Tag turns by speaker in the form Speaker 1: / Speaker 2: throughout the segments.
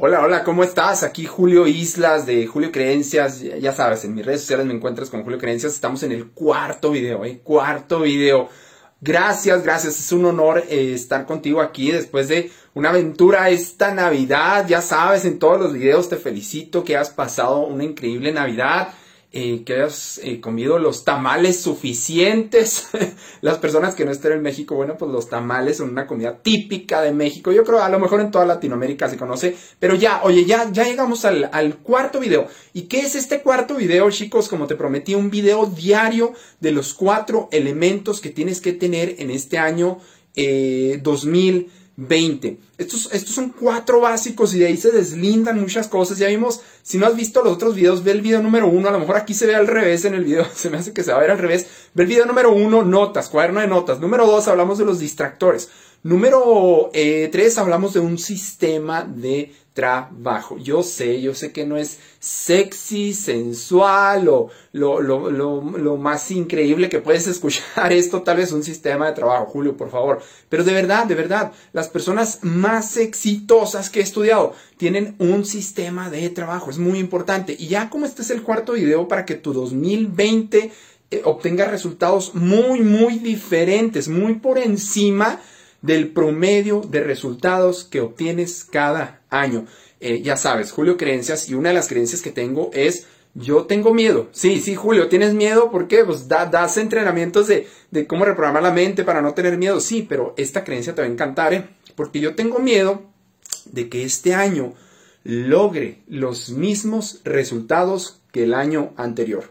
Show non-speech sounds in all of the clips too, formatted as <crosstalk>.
Speaker 1: Hola, hola, ¿cómo estás? Aquí Julio Islas de Julio Creencias. Ya sabes, en mis redes sociales me encuentras con Julio Creencias. Estamos en el cuarto video, ¿eh? Cuarto video. Gracias, gracias. Es un honor eh, estar contigo aquí después de una aventura esta Navidad. Ya sabes, en todos los videos te felicito que has pasado una increíble Navidad. Eh, que hayas eh, comido los tamales suficientes. <laughs> Las personas que no estén en México, bueno, pues los tamales son una comida típica de México. Yo creo a lo mejor en toda Latinoamérica se conoce. Pero ya, oye, ya, ya llegamos al, cuarto video. ¿Y qué es este cuarto video, chicos? Como te prometí, un video diario de los cuatro elementos que tienes que tener en este año eh, 2000. 20. Estos, estos son cuatro básicos y de ahí se deslindan muchas cosas. Ya vimos, si no has visto los otros videos, ve el video número uno. A lo mejor aquí se ve al revés en el video, <laughs> se me hace que se va a ver al revés. Ve el video número uno, notas, cuaderno de notas. Número dos, hablamos de los distractores. Número eh, tres, hablamos de un sistema de trabajo. Yo sé, yo sé que no es sexy, sensual o lo, más increíble que puedes <laughs> escuchar esto, tal vez un sistema de trabajo, Julio, por favor. Pero de verdad, de verdad, las personas más exitosas que he estudiado tienen un sistema de trabajo, es muy importante. Y ya como este es el cuarto video para que tu 2020 eh, obtenga resultados muy, muy diferentes, muy por encima del promedio de resultados que obtienes cada año. Eh, ya sabes, Julio, creencias, y una de las creencias que tengo es, yo tengo miedo. Sí, sí, Julio, ¿tienes miedo? ¿Por qué? Pues das entrenamientos de, de, cómo reprogramar la mente para no tener miedo. Sí, pero esta creencia te va a encantar, ¿eh? Porque yo tengo miedo de que este año logre los mismos resultados que el año anterior.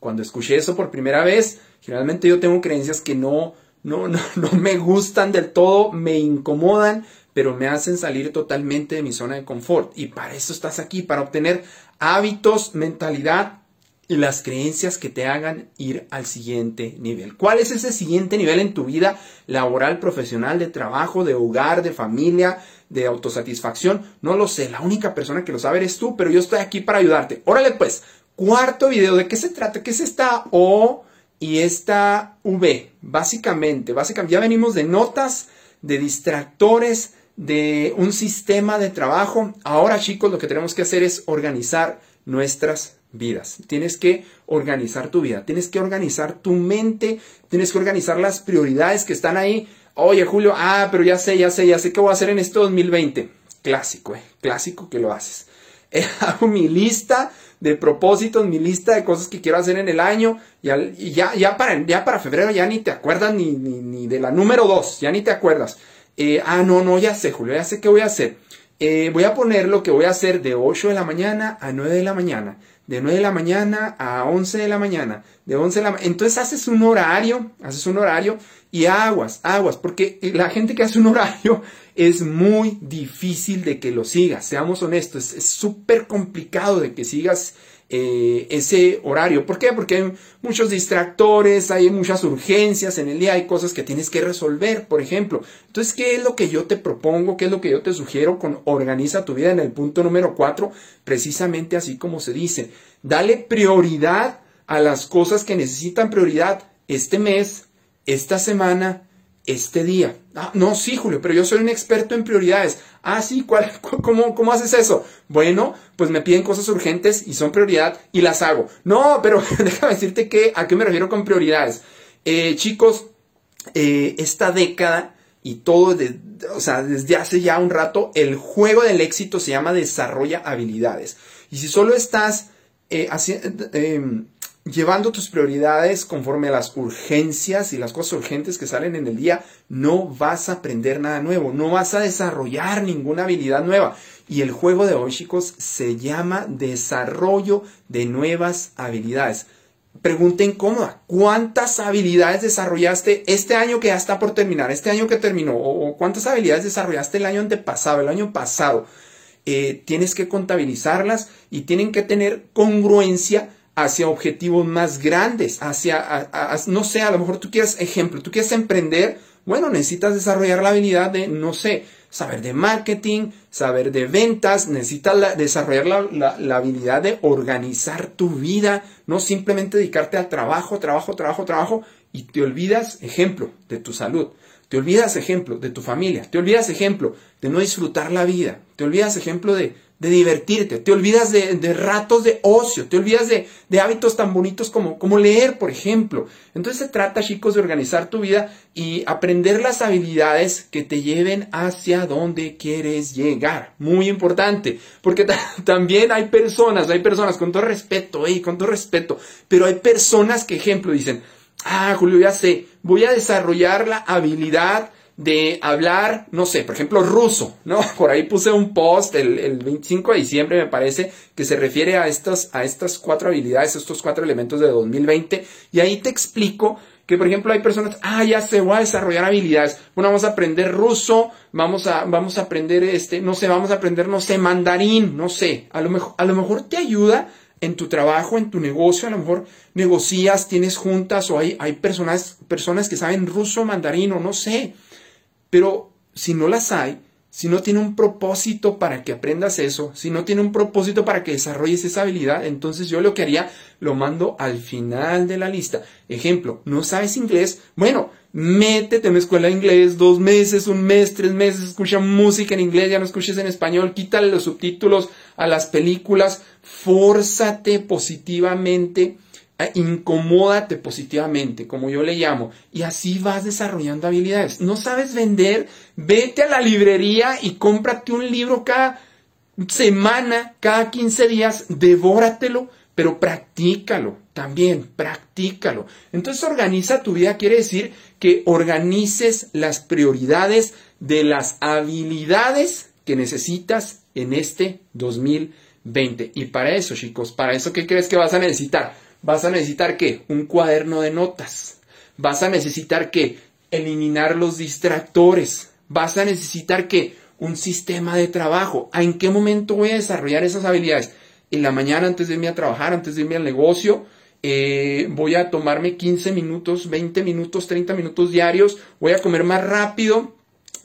Speaker 1: Cuando escuché eso por primera vez, generalmente yo tengo creencias que no, no, no, <laughs> no me gustan del todo, me incomodan, pero me hacen salir totalmente de mi zona de confort. Y para eso estás aquí, para obtener hábitos, mentalidad y las creencias que te hagan ir al siguiente nivel. ¿Cuál es ese siguiente nivel en tu vida laboral, profesional, de trabajo, de hogar, de familia, de autosatisfacción? No lo sé, la única persona que lo sabe eres tú, pero yo estoy aquí para ayudarte. Órale pues, cuarto video, ¿de qué se trata? ¿Qué es esta O? Y esta V, básicamente, básicamente, ya venimos de notas, de distractores, de un sistema de trabajo. Ahora, chicos, lo que tenemos que hacer es organizar nuestras vidas. Tienes que organizar tu vida, tienes que organizar tu mente, tienes que organizar las prioridades que están ahí. Oye, Julio, ah, pero ya sé, ya sé, ya sé qué voy a hacer en este 2020. Clásico, eh, clásico que lo haces. <laughs> hago mi lista de propósitos, mi lista de cosas que quiero hacer en el año. Y, ya, ya, para, ya para febrero ya ni te acuerdas ni, ni, de la número 2, ya ni te acuerdas. Eh, ah, no, no, ya sé, Julio, ya sé qué voy a hacer. Eh, voy a poner lo que voy a hacer de 8 de la mañana a 9 de la mañana. De 9 de la mañana a 11 de la mañana. De 11 de la Entonces haces un horario, haces un horario y aguas, aguas, porque la gente que hace un horario <laughs> es muy difícil de que lo sigas, seamos honestos, es súper complicado de que sigas eh, ese horario. ¿Por qué? Porque hay muchos distractores, hay muchas urgencias en el día, hay cosas que tienes que resolver, por ejemplo. Entonces, ¿qué es lo que yo te propongo? ¿Qué es lo que yo te sugiero con organiza tu vida en el punto número 4? Precisamente así como se dice, dale prioridad a las cosas que necesitan prioridad este mes, esta semana, este día. Ah, no, sí, Julio, pero yo soy un experto en prioridades. Ah, sí, ¿cuál, <laughs> cómo, ¿cómo haces eso? Bueno, pues me piden cosas urgentes y son prioridad y las hago. No, pero <laughs> déjame decirte que, a qué me refiero con prioridades. Eh, chicos, eh, esta década y todo, de, o sea, desde hace ya un rato, el juego del éxito se llama desarrolla habilidades. Y si solo estás eh, haciendo em, llevando tus prioridades conforme a las urgencias y las cosas urgentes que salen en el día, no vas a aprender nada nuevo, no vas a desarrollar ninguna habilidad nueva. Y el juego de hoy, chicos, se llama desarrollo de nuevas habilidades. Pregunta incómoda, ¿cuántas habilidades desarrollaste este año que ya está por terminar, este año que terminó? ¿O cuántas habilidades desarrollaste el año antepasado, el año pasado? Eh, tienes que contabilizarlas y tienen que tener congruencia hacia objetivos más grandes, hacia, no sé, a lo mejor tú quieres, ejemplo, tú quieres emprender, bueno, necesitas desarrollar la habilidad de, no sé, saber de marketing, saber de ventas, necesitas desarrollar la, la, habilidad de organizar tu vida, no simplemente dedicarte al trabajo, trabajo, trabajo, trabajo, y te olvidas, ejemplo, de tu salud. te olvidas, ejemplo, de tu familia, te olvidas, ejemplo, de no disfrutar la vida, te olvidas, ejemplo, de, de divertirte, te olvidas de, ratos de ocio, te olvidas de, hábitos tan bonitos como, como leer, por ejemplo. Entonces se trata, chicos, de organizar tu vida y aprender las habilidades que te lleven hacia donde quieres llegar. Muy importante, porque <laughs> también hay personas, hay personas, con todo respeto, y con todo respeto, pero hay personas que, ejemplo, dicen, ah, Julio, ya sé, voy a desarrollar la habilidad de hablar, no sé, por ejemplo, ruso, ¿no? <laughs> Por ahí puse un post el, 25 de diciembre, me parece, que se refiere a estas, a estas cuatro habilidades, estos cuatro elementos de 2020, y ahí te explico que, por ejemplo, hay personas, ah, ya se voy a desarrollar habilidades, bueno, vamos a aprender ruso, vamos a, vamos a aprender, este, no sé, vamos a aprender, no sé, mandarín, no sé, a lo mejor, a lo mejor te ayuda en tu trabajo, en tu negocio, a lo mejor negocias, tienes juntas o hay, hay personas, personas que saben ruso, mandarín o no sé. Pero si no las hay, si no tiene un propósito para que aprendas eso, si no tiene un propósito para que desarrolles esa habilidad, entonces yo lo que haría, lo mando al final de la lista. Ejemplo, ¿no sabes inglés? Bueno, métete en una escuela de inglés dos meses, un mes, tres meses, escucha música en inglés, ya no escuches en español, quítale los subtítulos a las películas, fórzate positivamente incomódate positivamente, como yo le llamo, y así vas desarrollando habilidades. ¿No sabes vender? Vete a la librería y cómprate un libro cada semana, cada 15 días, devóratelo, pero practícalo también, practícalo. Entonces organiza tu vida, quiere decir que organices las prioridades de las habilidades que necesitas en este 2020. Y para eso, chicos, para eso, ¿qué crees que vas a necesitar? Vas a necesitar que un cuaderno de notas, vas a necesitar que eliminar los distractores, vas a necesitar que un sistema de trabajo. ¿En qué momento voy a desarrollar esas habilidades? En la mañana antes de irme a trabajar, antes de irme al negocio, eh, voy a tomarme 15 minutos, 20 minutos, 30 minutos diarios, voy a comer más rápido,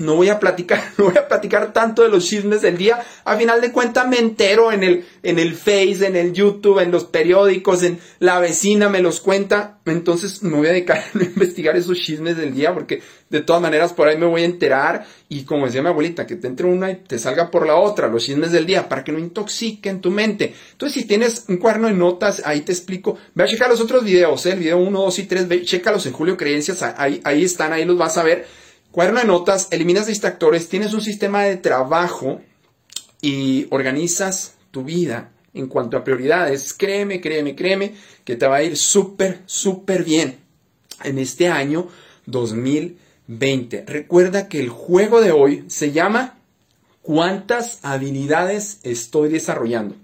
Speaker 1: no voy a platicar, <laughs> no voy a platicar tanto de los chismes del día. A final de cuentas me entero en el, en el Face, en el YouTube, en los periódicos, en la vecina me los cuenta. Entonces me voy a dedicar <laughs> a investigar esos chismes del día porque de todas maneras por ahí me voy a enterar. Y como decía mi abuelita, que te entre una y te salga por la otra, los chismes del día, para que no intoxiquen tu mente. Entonces si tienes un cuaderno de notas, ahí te explico. Ve a checar los otros videos, ¿eh? el video 1, 2 y 3, ve, chécalos en Julio Creencias, ahí, ahí están, ahí los vas a ver Cuaderno de notas, eliminas distractores, tienes un sistema de trabajo y organizas tu vida en cuanto a prioridades. Créeme, créeme, créeme que te va a ir súper, súper bien en este año 2020. Recuerda que el juego de hoy se llama ¿Cuántas habilidades estoy desarrollando?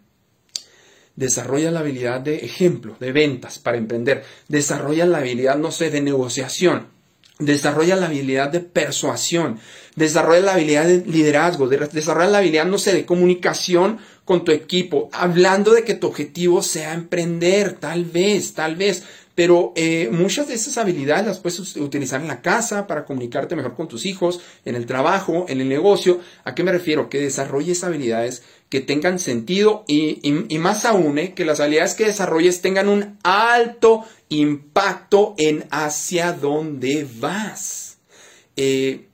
Speaker 1: Desarrolla la habilidad de ejemplo, de ventas para emprender. Desarrolla la habilidad, no sé, de negociación Desarrolla la habilidad de persuasión, desarrolla la habilidad de liderazgo, desarrolla la habilidad, no sé, de comunicación con tu equipo, hablando de que tu objetivo sea emprender, tal vez, tal vez, pero eh, muchas de esas habilidades las puedes utilizar en la casa para comunicarte mejor con tus hijos, en el trabajo, en el negocio. ¿A qué me refiero? Que desarrolles habilidades que tengan sentido y, más aún, eh, que las habilidades que desarrolles tengan un alto impacto en hacia dónde vas. Eh,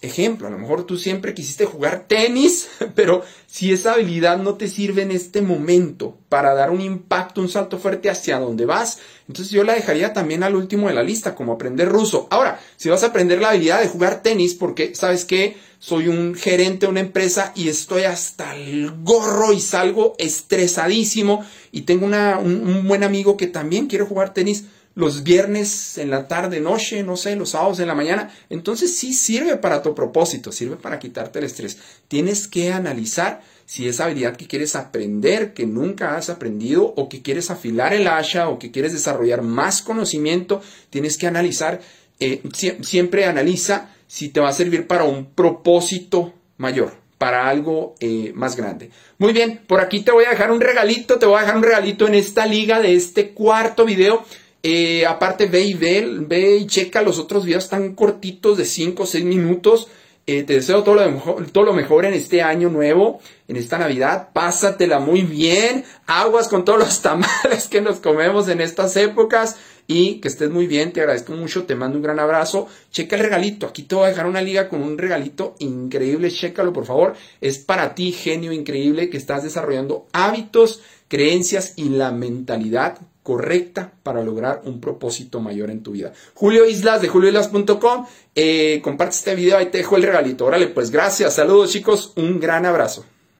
Speaker 1: ejemplo, a lo mejor tú siempre quisiste jugar tenis, <laughs> pero si esa habilidad no te sirve en este momento para dar un impacto, un salto fuerte hacia dónde vas, entonces yo la dejaría también al último de la lista, como aprender ruso. Ahora, si vas a aprender la habilidad de jugar tenis, porque sabes que soy un gerente de una empresa y estoy hasta el gorro y salgo estresadísimo y tengo un, buen amigo que también quiere jugar tenis los viernes en la tarde, noche, no sé, los sábados en la mañana. Entonces sí sirve para tu propósito, sirve para quitarte el estrés. Tienes que analizar si esa habilidad que quieres aprender, que nunca has aprendido, o que quieres afilar el hacha, o que quieres desarrollar más conocimiento, tienes que analizar, eh, siempre analiza si te va a servir para un propósito mayor, para algo eh, más grande. Muy bien, por aquí te voy a dejar un regalito, te voy a dejar un regalito en esta liga de este cuarto video. Eh, aparte ve y ve, ve y checa los otros videos tan cortitos de 5 o 6 minutos. Eh, te deseo todo lo, mejor, todo lo mejor en este año nuevo, en esta Navidad. Pásatela muy bien. Aguas con todos los <laughs> tamales que nos comemos en estas épocas. y que estés muy bien, te agradezco mucho, te mando un gran abrazo. Checa el regalito, aquí te voy a dejar una liga con un regalito increíble, chécalo por favor. Es para ti, genio increíble, que estás desarrollando hábitos, creencias y la mentalidad correcta para lograr un propósito mayor en tu vida. Julio Islas de julioislas.com, eh, comparte este video, ahí te dejo el regalito. Órale, pues gracias, saludos chicos, un gran abrazo.